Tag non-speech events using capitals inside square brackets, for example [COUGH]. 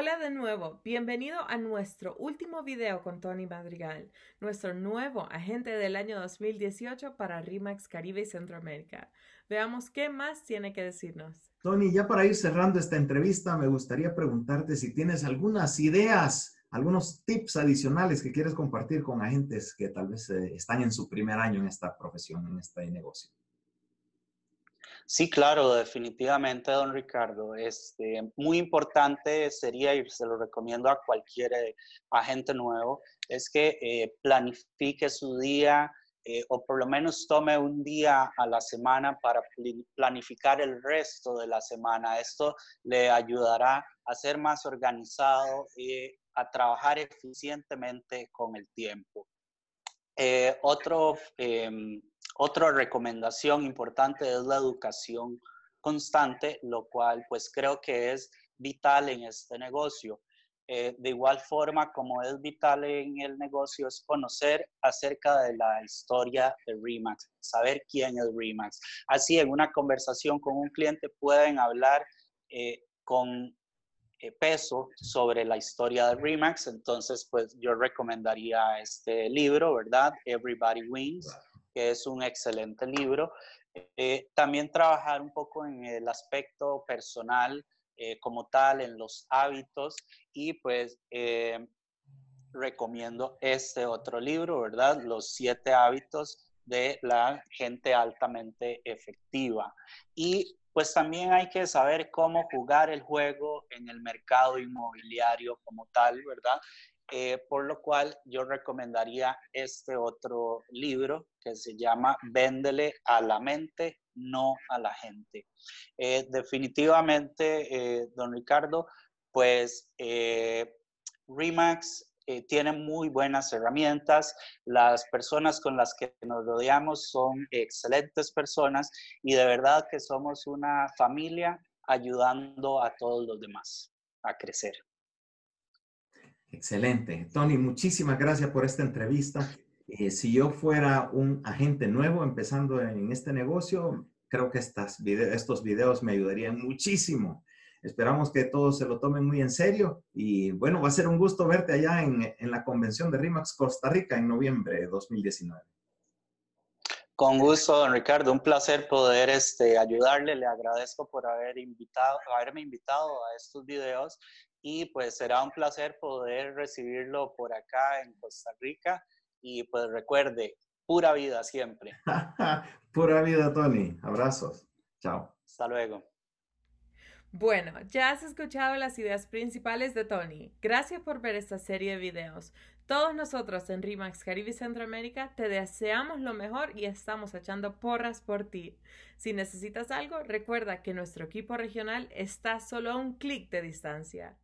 Hola de nuevo, bienvenido a nuestro último video con Tony Madrigal, nuestro nuevo agente del año 2018 para RIMAX Caribe y Centroamérica. Veamos qué más tiene que decirnos. Tony, ya para ir cerrando esta entrevista, me gustaría preguntarte si tienes algunas ideas, algunos tips adicionales que quieres compartir con agentes que tal vez eh, están en su primer año en esta profesión, en este negocio. Sí, claro, definitivamente, don Ricardo. Este, muy importante sería, y se lo recomiendo a cualquier eh, agente nuevo, es que eh, planifique su día eh, o por lo menos tome un día a la semana para planificar el resto de la semana. Esto le ayudará a ser más organizado y a trabajar eficientemente con el tiempo. Otro em, otra recomendación importante es la educación constante, lo cual pues creo que es vital en este negocio. Eh, de igual forma, como es vital en el negocio, es conocer acerca de la historia de Remax, saber quién es Remax. Así, en una conversación con un cliente pueden hablar eh, con eh, peso sobre la historia de Remax. Entonces, pues yo recomendaría este libro, ¿verdad? Everybody Wins que es un excelente libro. Eh, también trabajar un poco en el aspecto personal eh, como tal, en los hábitos y pues recomiendo este otro libro, ¿verdad? Los siete hábitos de la gente altamente efectiva. Y pues también hay que saber cómo jugar el juego en el mercado inmobiliario como tal, ¿verdad? Eh, por lo cual yo recomendaría este otro libro que se llama Véndele a la mente, no a la gente. Eh, definitivamente, eh, don Ricardo, pues Remax tiene muy buenas herramientas, las personas con las que nos rodeamos son excelentes personas y de verdad que somos una familia ayudando a todos los demás a crecer. Excelente. Tony, muchísimas gracias por esta entrevista. Eh, si yo fuera un agente nuevo empezando en este negocio, creo que estos videos me ayudarían muchísimo. Esperamos que todos se lo tomen muy en serio y bueno, va a ser un gusto verte allá en, en la convención de RIMAX Costa Rica en noviembre de 2019. Con gusto, don Ricardo. Un placer poder este, ayudarle. Le agradezco por haber invitado, haberme invitado a estos videos y pues será un placer poder recibirlo por acá en Costa Rica y pues recuerde, pura vida siempre. [LAUGHS] pura vida, Tony. Abrazos. Chao. Hasta luego. Bueno, ya has escuchado las ideas principales de Tony. Gracias por ver esta serie de videos. Todos nosotros en RIMAX Caribe Centroamérica te deseamos lo mejor y estamos echando porras por ti. Si necesitas algo, recuerda que nuestro equipo regional está solo a un clic de distancia.